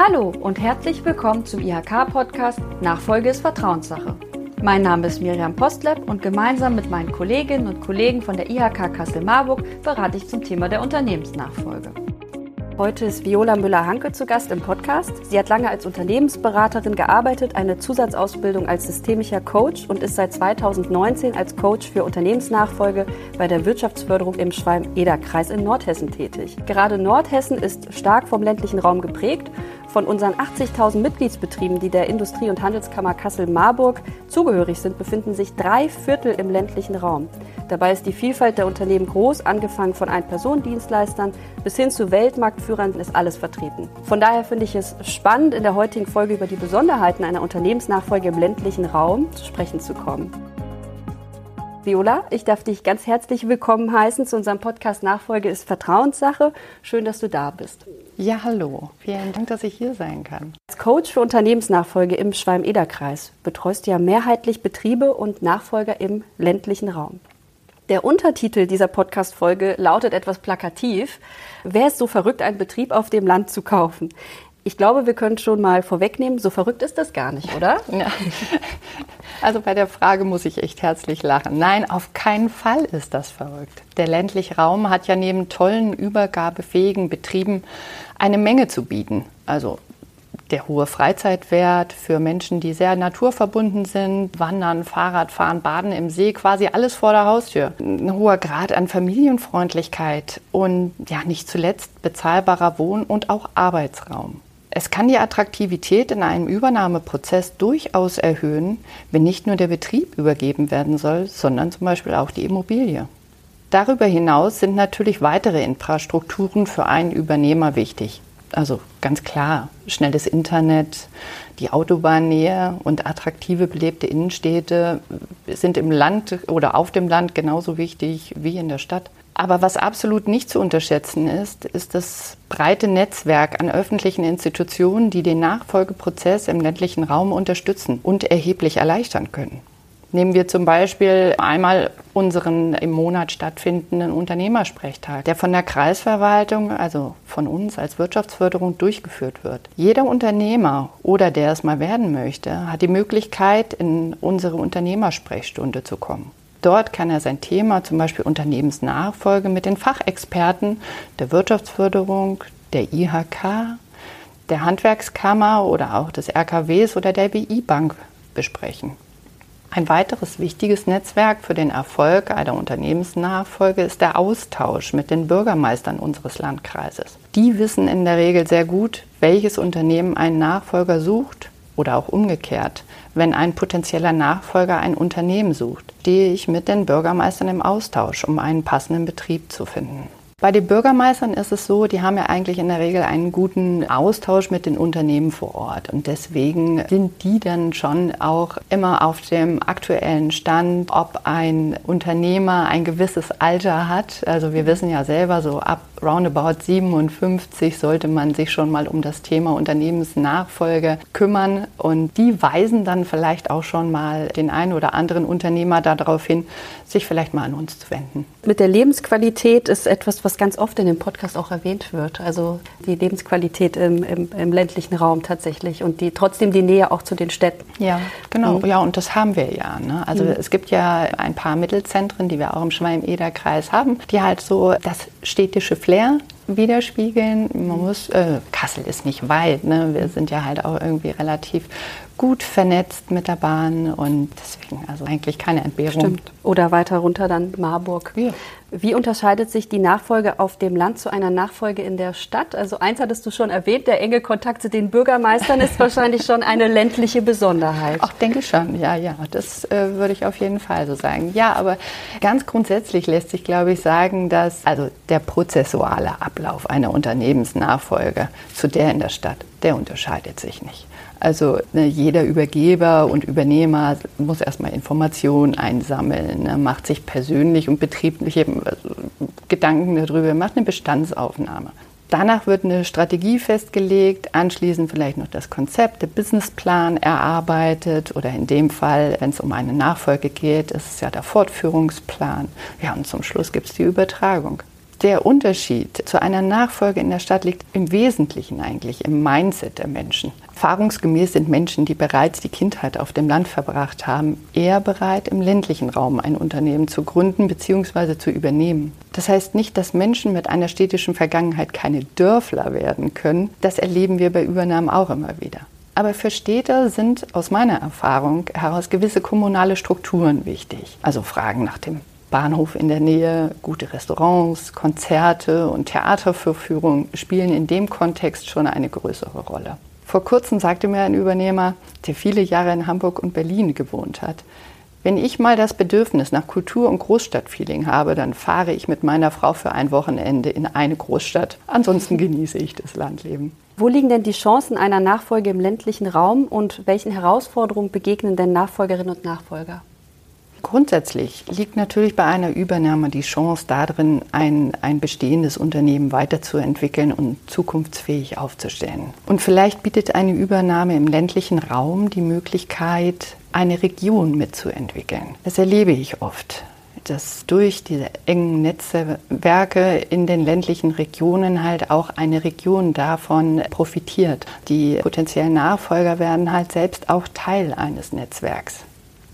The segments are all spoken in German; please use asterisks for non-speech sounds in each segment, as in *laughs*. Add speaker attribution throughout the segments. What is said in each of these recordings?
Speaker 1: Hallo und herzlich willkommen zum IHK-Podcast Nachfolge ist Vertrauenssache. Mein Name ist Miriam Postleb und gemeinsam mit meinen Kolleginnen und Kollegen von der IHK Kassel-Marburg berate ich zum Thema der Unternehmensnachfolge. Heute ist Viola Müller-Hanke zu Gast im Podcast. Sie hat lange als Unternehmensberaterin gearbeitet, eine Zusatzausbildung als systemischer Coach und ist seit 2019 als Coach für Unternehmensnachfolge bei der Wirtschaftsförderung im Schwalm-Eder-Kreis in Nordhessen tätig. Gerade Nordhessen ist stark vom ländlichen Raum geprägt von unseren 80.000 Mitgliedsbetrieben, die der Industrie- und Handelskammer Kassel-Marburg zugehörig sind, befinden sich drei Viertel im ländlichen Raum. Dabei ist die Vielfalt der Unternehmen groß, angefangen von Ein-Personen-Dienstleistern bis hin zu Weltmarktführern ist alles vertreten. Von daher finde ich es spannend, in der heutigen Folge über die Besonderheiten einer Unternehmensnachfolge im ländlichen Raum zu sprechen zu kommen. Viola, ich darf dich ganz herzlich willkommen heißen zu unserem Podcast Nachfolge ist Vertrauenssache. Schön, dass du da bist.
Speaker 2: Ja, hallo. Vielen Dank, dass ich hier sein kann.
Speaker 1: Als Coach für Unternehmensnachfolge im Schwalm-Eder-Kreis betreust du ja mehrheitlich Betriebe und Nachfolger im ländlichen Raum. Der Untertitel dieser Podcast-Folge lautet etwas plakativ. Wer ist so verrückt, einen Betrieb auf dem Land zu kaufen? Ich glaube, wir können schon mal vorwegnehmen, so verrückt ist das gar nicht, oder? Ja.
Speaker 2: Also bei der Frage muss ich echt herzlich lachen. Nein, auf keinen Fall ist das verrückt. Der ländliche Raum hat ja neben tollen, übergabefähigen Betrieben eine Menge zu bieten. Also der hohe Freizeitwert für Menschen, die sehr naturverbunden sind, Wandern, Fahrradfahren, Baden im See, quasi alles vor der Haustür. Ein hoher Grad an Familienfreundlichkeit und ja, nicht zuletzt bezahlbarer Wohn- und auch Arbeitsraum. Es kann die Attraktivität in einem Übernahmeprozess durchaus erhöhen, wenn nicht nur der Betrieb übergeben werden soll, sondern zum Beispiel auch die Immobilie. Darüber hinaus sind natürlich weitere Infrastrukturen für einen Übernehmer wichtig. Also ganz klar, schnelles Internet, die Autobahnnähe und attraktive belebte Innenstädte sind im Land oder auf dem Land genauso wichtig wie in der Stadt. Aber was absolut nicht zu unterschätzen ist, ist das breite Netzwerk an öffentlichen Institutionen, die den Nachfolgeprozess im ländlichen Raum unterstützen und erheblich erleichtern können. Nehmen wir zum Beispiel einmal unseren im Monat stattfindenden Unternehmersprechtag, der von der Kreisverwaltung, also von uns als Wirtschaftsförderung durchgeführt wird. Jeder Unternehmer oder der es mal werden möchte, hat die Möglichkeit, in unsere Unternehmersprechstunde zu kommen. Dort kann er sein Thema, zum Beispiel Unternehmensnachfolge, mit den Fachexperten der Wirtschaftsförderung, der IHK, der Handwerkskammer oder auch des RKWs oder der BI-Bank besprechen. Ein weiteres wichtiges Netzwerk für den Erfolg einer Unternehmensnachfolge ist der Austausch mit den Bürgermeistern unseres Landkreises. Die wissen in der Regel sehr gut, welches Unternehmen einen Nachfolger sucht oder auch umgekehrt. Wenn ein potenzieller Nachfolger ein Unternehmen sucht, stehe ich mit den Bürgermeistern im Austausch, um einen passenden Betrieb zu finden. Bei den Bürgermeistern ist es so, die haben ja eigentlich in der Regel einen guten Austausch mit den Unternehmen vor Ort. Und deswegen sind die dann schon auch immer auf dem aktuellen Stand, ob ein Unternehmer ein gewisses Alter hat. Also wir wissen ja selber, so ab roundabout 57 sollte man sich schon mal um das Thema Unternehmensnachfolge kümmern. Und die weisen dann vielleicht auch schon mal den einen oder anderen Unternehmer darauf hin, sich vielleicht mal an uns zu wenden.
Speaker 1: Mit der Lebensqualität ist etwas, was ganz oft in dem Podcast auch erwähnt wird. Also die Lebensqualität im, im, im ländlichen Raum tatsächlich und die trotzdem die Nähe auch zu den Städten.
Speaker 2: Ja, genau. Mhm. Ja, und das haben wir ja. Ne? Also mhm. es gibt ja ein paar Mittelzentren, die wir auch im Schwalm-Eder-Kreis haben, die halt so das städtische Flair widerspiegeln. Man muss, äh, Kassel ist nicht weit, ne? wir sind ja halt auch irgendwie relativ gut vernetzt mit der Bahn und deswegen also eigentlich keine Entbehrung.
Speaker 1: Stimmt. Oder weiter runter dann Marburg. Ja. Wie unterscheidet sich die Nachfolge auf dem Land zu einer Nachfolge in der Stadt? Also eins hattest du schon erwähnt, der enge Kontakt zu den Bürgermeistern ist *laughs* wahrscheinlich schon eine ländliche Besonderheit.
Speaker 2: Ach, denke schon, ja, ja, das äh, würde ich auf jeden Fall so sagen. Ja, aber ganz grundsätzlich lässt sich, glaube ich, sagen, dass also der prozessuale Ablauf einer Unternehmensnachfolge zu der in der Stadt, der unterscheidet sich nicht. Also ne, jeder Übergeber und Übernehmer muss erstmal Informationen einsammeln, ne, macht sich persönlich und betrieblich eben also Gedanken darüber, macht eine Bestandsaufnahme. Danach wird eine Strategie festgelegt, anschließend vielleicht noch das Konzept, der Businessplan erarbeitet oder in dem Fall, wenn es um eine Nachfolge geht, ist es ja der Fortführungsplan. Ja, und zum Schluss gibt es die Übertragung. Der Unterschied zu einer Nachfolge in der Stadt liegt im Wesentlichen eigentlich im Mindset der Menschen. Erfahrungsgemäß sind Menschen, die bereits die Kindheit auf dem Land verbracht haben, eher bereit, im ländlichen Raum ein Unternehmen zu gründen bzw. zu übernehmen. Das heißt nicht, dass Menschen mit einer städtischen Vergangenheit keine Dörfler werden können. Das erleben wir bei Übernahmen auch immer wieder. Aber für Städte sind aus meiner Erfahrung heraus gewisse kommunale Strukturen wichtig. Also Fragen nach dem Bahnhof in der Nähe, gute Restaurants, Konzerte und Theaterverführungen spielen in dem Kontext schon eine größere Rolle. Vor kurzem sagte mir ein Übernehmer, der viele Jahre in Hamburg und Berlin gewohnt hat, wenn ich mal das Bedürfnis nach Kultur- und Großstadtfeeling habe, dann fahre ich mit meiner Frau für ein Wochenende in eine Großstadt. Ansonsten genieße ich das Landleben.
Speaker 1: Wo liegen denn die Chancen einer Nachfolge im ländlichen Raum und welchen Herausforderungen begegnen denn Nachfolgerinnen und Nachfolger?
Speaker 2: Grundsätzlich liegt natürlich bei einer Übernahme die Chance darin, ein, ein bestehendes Unternehmen weiterzuentwickeln und zukunftsfähig aufzustellen. Und vielleicht bietet eine Übernahme im ländlichen Raum die Möglichkeit, eine Region mitzuentwickeln. Das erlebe ich oft dass durch diese engen Netzwerke in den ländlichen Regionen halt auch eine Region davon profitiert. Die potenziellen Nachfolger werden halt selbst auch Teil eines Netzwerks.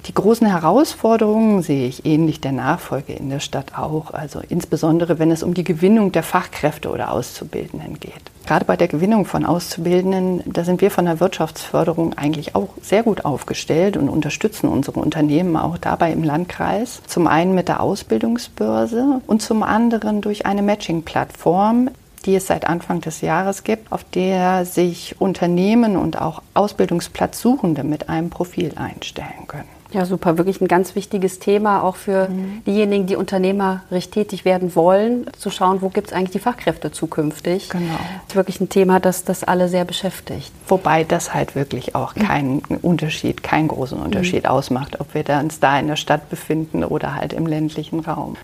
Speaker 2: Die großen Herausforderungen sehe ich ähnlich der Nachfolge in der Stadt auch, also insbesondere wenn es um die Gewinnung der Fachkräfte oder Auszubildenden geht. Gerade bei der Gewinnung von Auszubildenden, da sind wir von der Wirtschaftsförderung eigentlich auch sehr gut aufgestellt und unterstützen unsere Unternehmen auch dabei im Landkreis. Zum einen mit der Ausbildungsbörse und zum anderen durch eine Matching-Plattform, die es seit Anfang des Jahres gibt, auf der sich Unternehmen und auch Ausbildungsplatzsuchende mit einem Profil einstellen können.
Speaker 1: Ja, super. Wirklich ein ganz wichtiges Thema, auch für mhm. diejenigen, die unternehmerisch tätig werden wollen, zu schauen, wo gibt es eigentlich die Fachkräfte zukünftig. Genau. Das ist wirklich ein Thema, das, das alle sehr beschäftigt.
Speaker 2: Wobei das halt wirklich auch keinen Unterschied, keinen großen Unterschied mhm. ausmacht, ob wir uns da in der Stadt befinden oder halt im ländlichen Raum.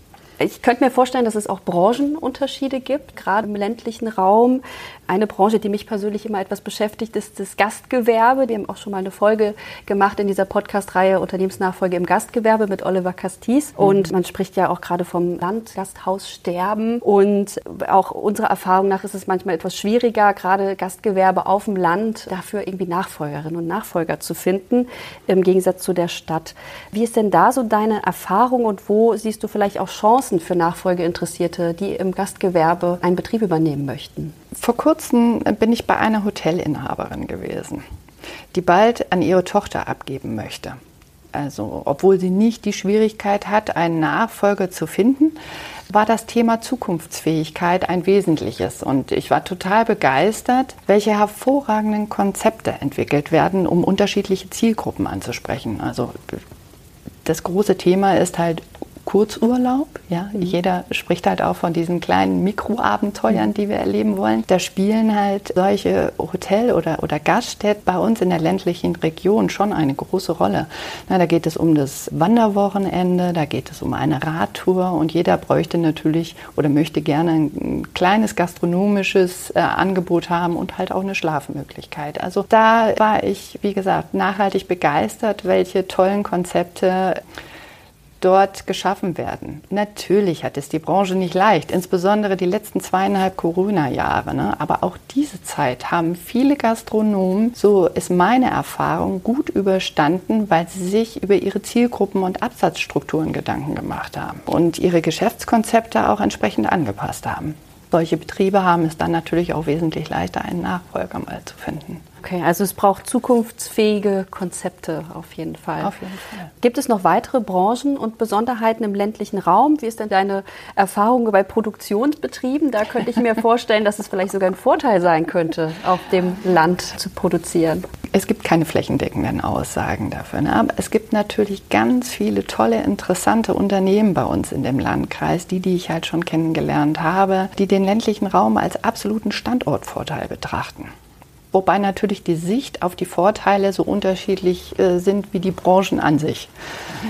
Speaker 1: Ich könnte mir vorstellen, dass es auch Branchenunterschiede gibt, gerade im ländlichen Raum. Eine Branche, die mich persönlich immer etwas beschäftigt, ist das Gastgewerbe. Wir haben auch schon mal eine Folge gemacht in dieser Podcast-Reihe Unternehmensnachfolge im Gastgewerbe mit Oliver Castis. Mhm. Und man spricht ja auch gerade vom Landgasthaussterben. Und auch unserer Erfahrung nach ist es manchmal etwas schwieriger, gerade Gastgewerbe auf dem Land, dafür irgendwie Nachfolgerinnen und Nachfolger zu finden, im Gegensatz zu der Stadt. Wie ist denn da so deine Erfahrung und wo siehst du vielleicht auch Chancen? Chancen für Nachfolgeinteressierte, die im Gastgewerbe einen Betrieb übernehmen möchten?
Speaker 2: Vor kurzem bin ich bei einer Hotelinhaberin gewesen, die bald an ihre Tochter abgeben möchte. Also, obwohl sie nicht die Schwierigkeit hat, einen Nachfolger zu finden, war das Thema Zukunftsfähigkeit ein wesentliches. Und ich war total begeistert, welche hervorragenden Konzepte entwickelt werden, um unterschiedliche Zielgruppen anzusprechen. Also das große Thema ist halt Kurzurlaub. Ja? Mhm. Jeder spricht halt auch von diesen kleinen Mikroabenteuern, die wir erleben wollen. Da spielen halt solche Hotel- oder, oder Gaststätten bei uns in der ländlichen Region schon eine große Rolle. Na, da geht es um das Wanderwochenende, da geht es um eine Radtour und jeder bräuchte natürlich oder möchte gerne ein kleines gastronomisches äh, Angebot haben und halt auch eine Schlafmöglichkeit. Also da war ich, wie gesagt, nachhaltig begeistert, welche tollen Konzepte dort geschaffen werden. Natürlich hat es die Branche nicht leicht, insbesondere die letzten zweieinhalb Corona-Jahre. Ne? Aber auch diese Zeit haben viele Gastronomen, so ist meine Erfahrung, gut überstanden, weil sie sich über ihre Zielgruppen und Absatzstrukturen Gedanken gemacht haben und ihre Geschäftskonzepte auch entsprechend angepasst haben. Solche Betriebe haben es dann natürlich auch wesentlich leichter, einen Nachfolger mal zu finden.
Speaker 1: Okay, also es braucht zukunftsfähige Konzepte auf jeden Fall. Auf jeden Fall. Gibt es noch weitere Branchen und Besonderheiten im ländlichen Raum? Wie ist denn deine Erfahrung bei Produktionsbetrieben? Da könnte ich mir *laughs* vorstellen, dass es vielleicht sogar ein Vorteil sein könnte, auf dem Land zu produzieren.
Speaker 2: Es gibt keine flächendeckenden Aussagen dafür. Ne? Aber es gibt natürlich ganz viele tolle, interessante Unternehmen bei uns in dem Landkreis, die, die ich halt schon kennengelernt habe, die den ländlichen Raum als absoluten Standortvorteil betrachten. Wobei natürlich die Sicht auf die Vorteile so unterschiedlich äh, sind wie die Branchen an sich.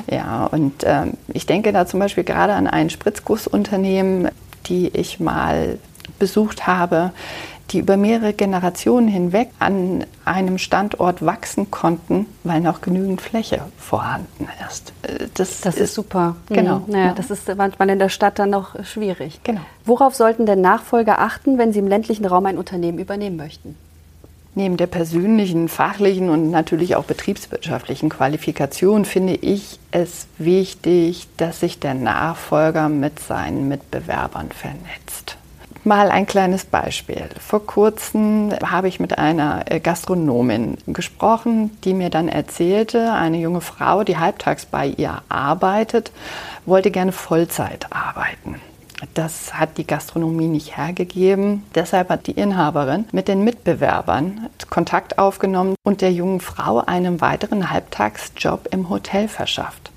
Speaker 2: Ja, und ähm, ich denke da zum Beispiel gerade an ein Spritzgussunternehmen, die ich mal besucht habe, die über mehrere Generationen hinweg an einem Standort wachsen konnten, weil noch genügend Fläche vorhanden ist.
Speaker 1: Äh, das, das ist, ist, super.
Speaker 2: Genau.
Speaker 1: Mhm. Naja,
Speaker 2: ja.
Speaker 1: Das ist manchmal in der Stadt dann noch schwierig.
Speaker 2: Genau.
Speaker 1: Worauf sollten denn Nachfolger achten, wenn sie im ländlichen Raum ein Unternehmen übernehmen möchten?
Speaker 2: Neben der persönlichen, fachlichen und natürlich auch betriebswirtschaftlichen Qualifikation finde ich es wichtig, dass sich der Nachfolger mit seinen Mitbewerbern vernetzt. Mal ein kleines Beispiel. Vor kurzem habe ich mit einer äh, Gastronomin gesprochen, die mir dann erzählte, eine junge Frau, die halbtags bei ihr arbeitet, wollte gerne Vollzeit arbeiten. Das hat die Gastronomie nicht hergegeben. Deshalb hat die Inhaberin mit den Mitbewerbern Kontakt aufgenommen und der jungen Frau einen weiteren Halbtagsjob im Hotel verschafft.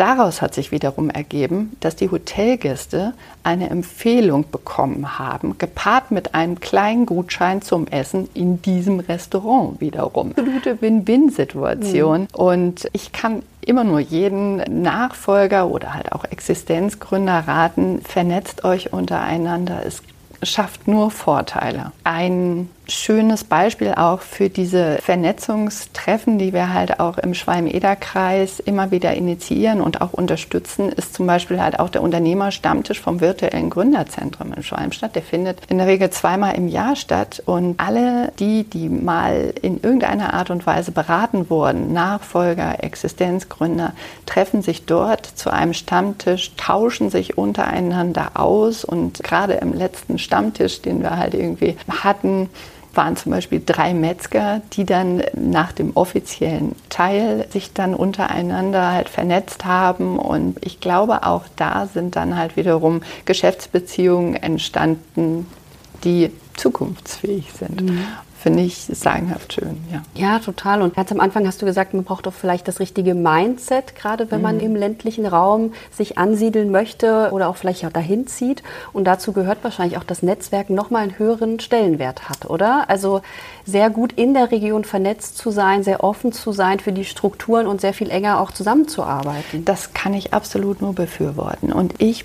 Speaker 2: Daraus hat sich wiederum ergeben, dass die Hotelgäste eine Empfehlung bekommen haben, gepaart mit einem kleinen Gutschein zum Essen in diesem Restaurant wiederum. *laughs* Absolute Win-Win-Situation. Mhm. Und ich kann immer nur jeden Nachfolger oder halt auch Existenzgründer raten, vernetzt euch untereinander. Es schafft nur Vorteile. Ein schönes Beispiel auch für diese Vernetzungstreffen, die wir halt auch im Schwalm-Eder-Kreis immer wieder initiieren und auch unterstützen, ist zum Beispiel halt auch der Unternehmerstammtisch vom virtuellen Gründerzentrum in Schwalmstadt. Der findet in der Regel zweimal im Jahr statt und alle die, die mal in irgendeiner Art und Weise beraten wurden, Nachfolger, Existenzgründer, treffen sich dort zu einem Stammtisch, tauschen sich untereinander aus und gerade im letzten Stammtisch, den wir halt irgendwie hatten, waren zum Beispiel drei Metzger, die dann nach dem offiziellen Teil sich dann untereinander halt vernetzt haben. Und ich glaube, auch da sind dann halt wiederum Geschäftsbeziehungen entstanden, die zukunftsfähig sind. Mhm finde ich sagenhaft schön. Ja.
Speaker 1: ja, total. Und ganz am Anfang hast du gesagt, man braucht doch vielleicht das richtige Mindset, gerade wenn mhm. man im ländlichen Raum sich ansiedeln möchte oder auch vielleicht auch dahin zieht. Und dazu gehört wahrscheinlich auch das Netzwerk nochmal einen höheren Stellenwert hat, oder? Also sehr gut in der Region vernetzt zu sein, sehr offen zu sein für die Strukturen und sehr viel enger auch zusammenzuarbeiten.
Speaker 2: Das kann ich absolut nur befürworten. Und ich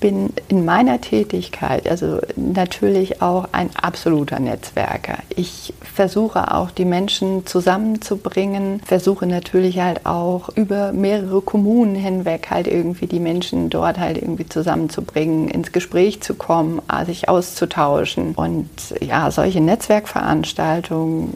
Speaker 2: bin in meiner Tätigkeit also natürlich auch ein absoluter Netzwerker. Ich versuche auch die Menschen zusammenzubringen, versuche natürlich halt auch über mehrere Kommunen hinweg halt irgendwie die Menschen dort halt irgendwie zusammenzubringen, ins Gespräch zu kommen, sich auszutauschen und ja, solche Netzwerkveranstaltungen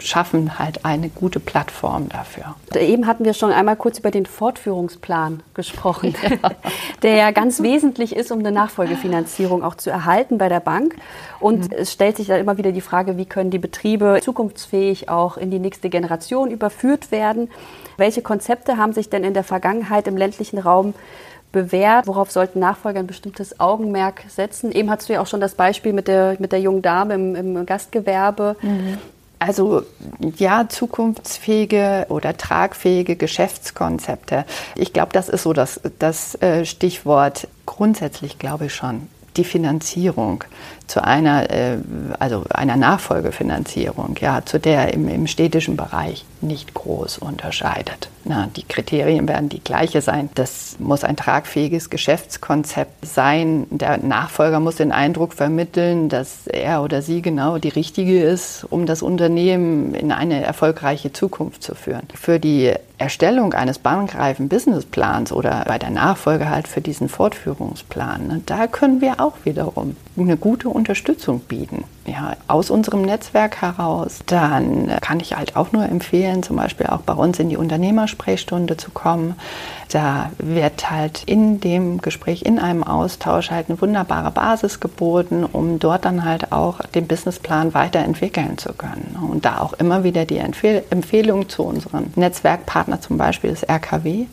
Speaker 2: schaffen halt eine gute Plattform dafür.
Speaker 1: Eben hatten wir schon einmal kurz über den Fortführungsplan gesprochen, *laughs* ja. *laughs* der ja ganz wesentlich ist, um eine Nachfolgefinanzierung auch zu erhalten bei der Bank. Und mhm. es stellt sich dann immer wieder die Frage, wie können die Betriebe zukunftsfähig auch in die nächste Generation überführt werden? Welche Konzepte haben sich denn in der Vergangenheit im ländlichen Raum bewährt? Worauf sollten Nachfolger ein bestimmtes Augenmerk setzen? Eben hast du ja auch schon das Beispiel mit der, mit der jungen Dame im, im Gastgewerbe. Mhm.
Speaker 2: Also ja, zukunftsfähige oder tragfähige Geschäftskonzepte. Ich glaube, das ist so das, das äh, Stichwort. Grundsätzlich glaube ich schon die Finanzierung zu einer, äh, also einer Nachfolgefinanzierung, ja, zu der im, im städtischen Bereich nicht groß unterscheidet. Na, die Kriterien werden die gleiche sein. Das muss ein tragfähiges Geschäftskonzept sein. Der Nachfolger muss den Eindruck vermitteln, dass er oder sie genau die richtige ist, um das Unternehmen in eine erfolgreiche Zukunft zu führen. Für die Erstellung eines bankreifen Businessplans oder bei der Nachfolge halt für diesen Fortführungsplan, ne, da können wir auch wiederum eine gute Unterstützung bieten ja, aus unserem Netzwerk heraus, dann kann ich halt auch nur empfehlen, zum Beispiel auch bei uns in die Unternehmersprechstunde zu kommen. Da wird halt in dem Gespräch, in einem Austausch halt eine wunderbare Basis geboten, um dort dann halt auch den Businessplan weiterentwickeln zu können. Und da auch immer wieder die Empfehl Empfehlung zu unserem Netzwerkpartner, zum Beispiel das RKW,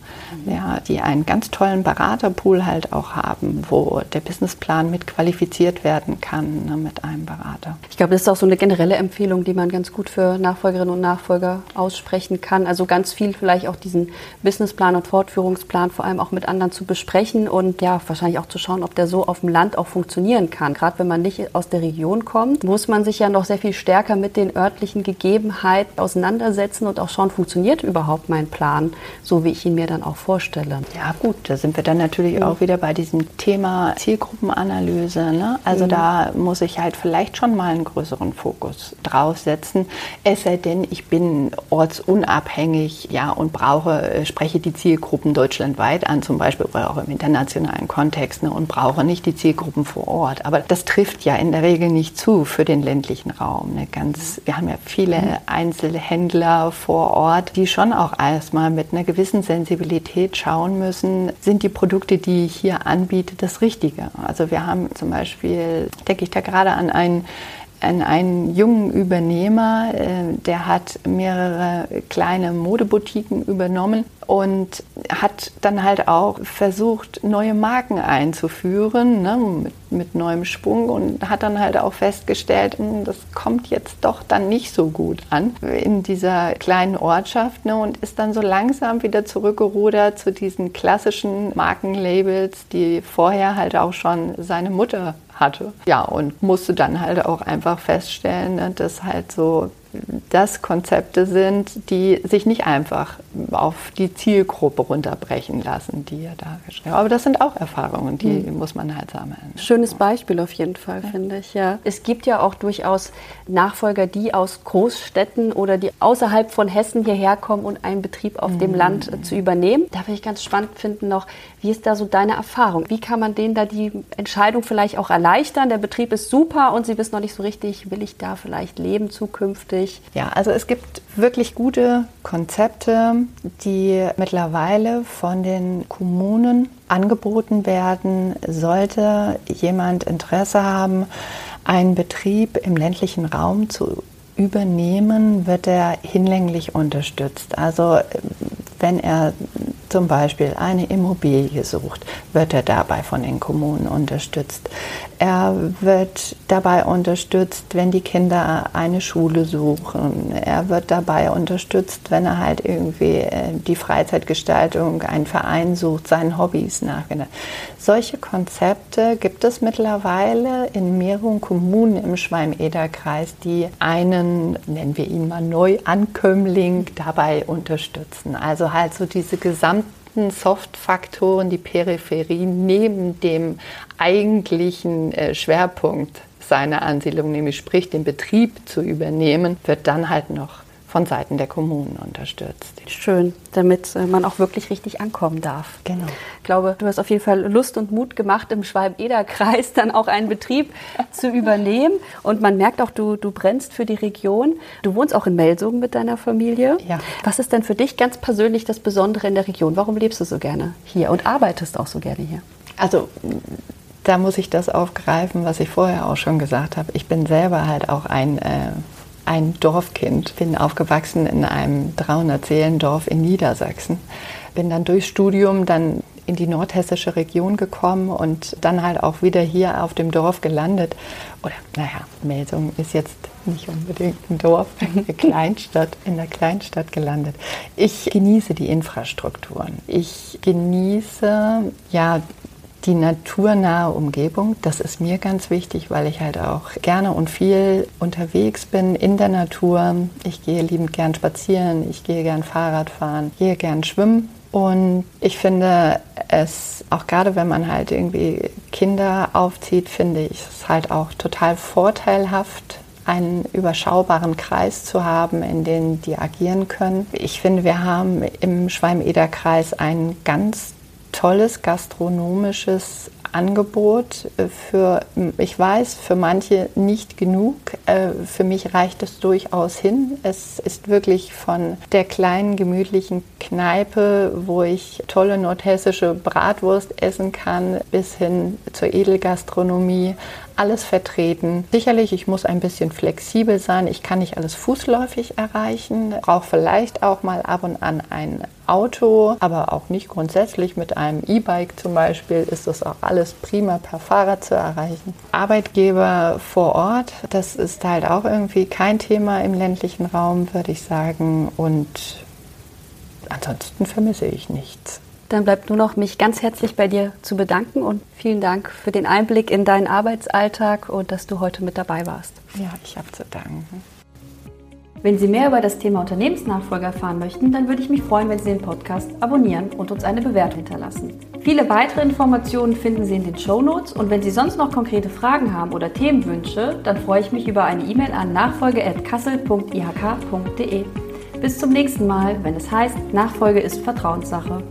Speaker 2: ja, die einen ganz tollen Beraterpool halt auch haben, wo der Businessplan mit qualifiziert werden kann ne, mit einem. Berater.
Speaker 1: Ich glaube, das ist auch so eine generelle Empfehlung, die man ganz gut für Nachfolgerinnen und Nachfolger aussprechen kann. Also ganz viel vielleicht auch diesen Businessplan und Fortführungsplan vor allem auch mit anderen zu besprechen und ja, wahrscheinlich auch zu schauen, ob der so auf dem Land auch funktionieren kann. Gerade wenn man nicht aus der Region kommt, muss man sich ja noch sehr viel stärker mit den örtlichen Gegebenheiten auseinandersetzen und auch schauen, funktioniert überhaupt mein mein Plan, so wie ich ihn mir dann auch vorstelle.
Speaker 2: Ja gut, da sind wir dann natürlich mhm. auch wieder bei diesem Thema Zielgruppenanalyse. Ne? Also mhm. da muss ich halt vielleicht schon mal einen größeren Fokus draufsetzen. Es sei denn, ich bin ortsunabhängig ja, und brauche, äh, spreche die Zielgruppen deutschlandweit an, zum Beispiel oder auch im internationalen Kontext ne, und brauche nicht die Zielgruppen vor Ort. Aber das trifft ja in der Regel nicht zu für den ländlichen Raum. Ne? Ganz, wir haben ja viele mhm. Einzelhändler vor Ort, die schon auch erstmal mit einer gewissen Sensibilität schauen müssen, sind die Produkte, die ich hier anbiete, das Richtige. Also wir haben zum Beispiel, denke ich da gerade an einen an einen jungen Übernehmer, äh, der hat mehrere kleine Modeboutiquen übernommen und hat dann halt auch versucht, neue Marken einzuführen ne, mit, mit, neuem Schwung und hat dann halt auch festgestellt, hm, das kommt jetzt doch dann nicht so gut an in dieser kleinen Ortschaft ne, und ist dann so langsam wieder zurückgerudert zu diesen klassischen Markenlabels, die vorher halt auch schon seine Mutter hatte. Ja, und musste dann halt auch einfach feststellen, ne, dass halt so das Konzepte sind, die sich nicht einfach auf die Zielgruppe runterbrechen lassen, die er da geschrieben hat. Aber das sind auch Erfahrungen, die mhm. muss man halt sammeln.
Speaker 1: Schönes Beispiel auf jeden Fall, ja. finde ich. Ja. Es gibt ja auch durchaus Nachfolger, die aus Großstädten oder die außerhalb von Hessen hierher kommen und einen Betrieb auf mhm. dem Land äh, zu übernehmen. Da würde ich ganz spannend finden noch, wie ist da so deine Erfahrung? Wie kann man denen da die Entscheidung vielleicht auch erleichtern? Der Betrieb ist super und sie wissen noch nicht so richtig, will ich da vielleicht leben zukünftig?
Speaker 2: Ja, also es gibt wirklich gute Konzepte, die mittlerweile von den Kommunen angeboten werden. Sollte jemand Interesse haben, einen Betrieb im ländlichen Raum zu übernehmen, wird er hinlänglich unterstützt. Also wenn er zum Beispiel eine Immobilie sucht, wird er dabei von den Kommunen unterstützt. Er wird dabei unterstützt, wenn die Kinder eine Schule suchen. Er wird dabei unterstützt, wenn er halt irgendwie äh, die Freizeitgestaltung, einen Verein sucht, seinen Hobbys nachgeht. Solche Konzepte gibt es mittlerweile in mehreren Kommunen im Schwalm-Eder-Kreis, die einen, nennen wir ihn mal Neuankömmling, dabei unterstützen. Also halt so diese gesamten Soft-Faktoren, die Peripherie neben dem eigentlichen äh, Schwerpunkt seiner Ansiedlung, nämlich sprich den Betrieb zu übernehmen, wird dann halt noch von Seiten der Kommunen unterstützt.
Speaker 1: Schön, damit äh, man auch wirklich richtig ankommen darf.
Speaker 2: Genau.
Speaker 1: Ich glaube, du hast auf jeden Fall Lust und Mut gemacht, im Schwalm-Eder-Kreis *laughs* dann auch einen Betrieb zu übernehmen. Und man merkt auch, du, du brennst für die Region. Du wohnst auch in Melsungen mit deiner Familie.
Speaker 2: Ja.
Speaker 1: Was ist denn für dich ganz persönlich das Besondere in der Region? Warum lebst du so gerne hier und arbeitest auch so gerne hier?
Speaker 2: Also da muss ich das aufgreifen, was ich vorher auch schon gesagt habe. Ich bin selber halt auch ein äh, ein Dorfkind, bin aufgewachsen in einem 300-Seelendorf in Niedersachsen. Bin dann durchs Studium dann in die nordhessische Region gekommen und dann halt auch wieder hier auf dem Dorf gelandet. Oder naja, Melsung ist jetzt nicht unbedingt ein Dorf, *laughs* eine Kleinstadt, in der Kleinstadt gelandet. Ich genieße die Infrastrukturen. Ich genieße ja die naturnahe Umgebung, das ist mir ganz wichtig, weil ich halt auch gerne und viel unterwegs bin in der Natur. Ich gehe liebend gern spazieren, ich gehe gern Fahrrad fahren, gehe gern schwimmen. Und ich finde es, auch gerade wenn man halt irgendwie Kinder aufzieht, finde ich es halt auch total vorteilhaft, einen überschaubaren Kreis zu haben, in dem die agieren können. Ich finde, wir haben im Schwalm-Eder-Kreis einen ganz tolles gastronomisches Angebot äh, für, ich weiß, für manche nicht genug. Äh, für mich reicht es durchaus hin. Es ist wirklich von der kleinen, gemütlichen Kneipe, wo ich tolle nordhessische Bratwurst essen kann, bis hin zur Edelgastronomie alles vertreten. Sicherlich, ich muss ein bisschen flexibel sein. Ich kann nicht alles fußläufig erreichen. Brauche vielleicht auch mal ab und an ein Auto, aber auch nicht grundsätzlich. Mit einem E-Bike zum Beispiel ist das auch alles prima per Fahrrad zu erreichen. Arbeitgeber vor Ort, das ist halt auch irgendwie kein Thema im ländlichen Raum, würde ich sagen. Und ansonsten vermisse ich nichts.
Speaker 1: Dann bleibt nur noch, mich ganz herzlich bei dir zu bedanken und vielen Dank für den Einblick in deinen Arbeitsalltag und dass du heute mit dabei warst.
Speaker 2: Ja, ich habe zu danken.
Speaker 1: Wenn Sie mehr über das Thema Unternehmensnachfolge erfahren möchten, dann würde ich mich freuen, wenn Sie den Podcast abonnieren und uns eine Bewertung hinterlassen. Viele weitere Informationen finden Sie in den Show Notes und wenn Sie sonst noch konkrete Fragen haben oder Themenwünsche, dann freue ich mich über eine E-Mail an nachfolge.kassel.ihk.de. Bis zum nächsten Mal, wenn es heißt, Nachfolge ist Vertrauenssache.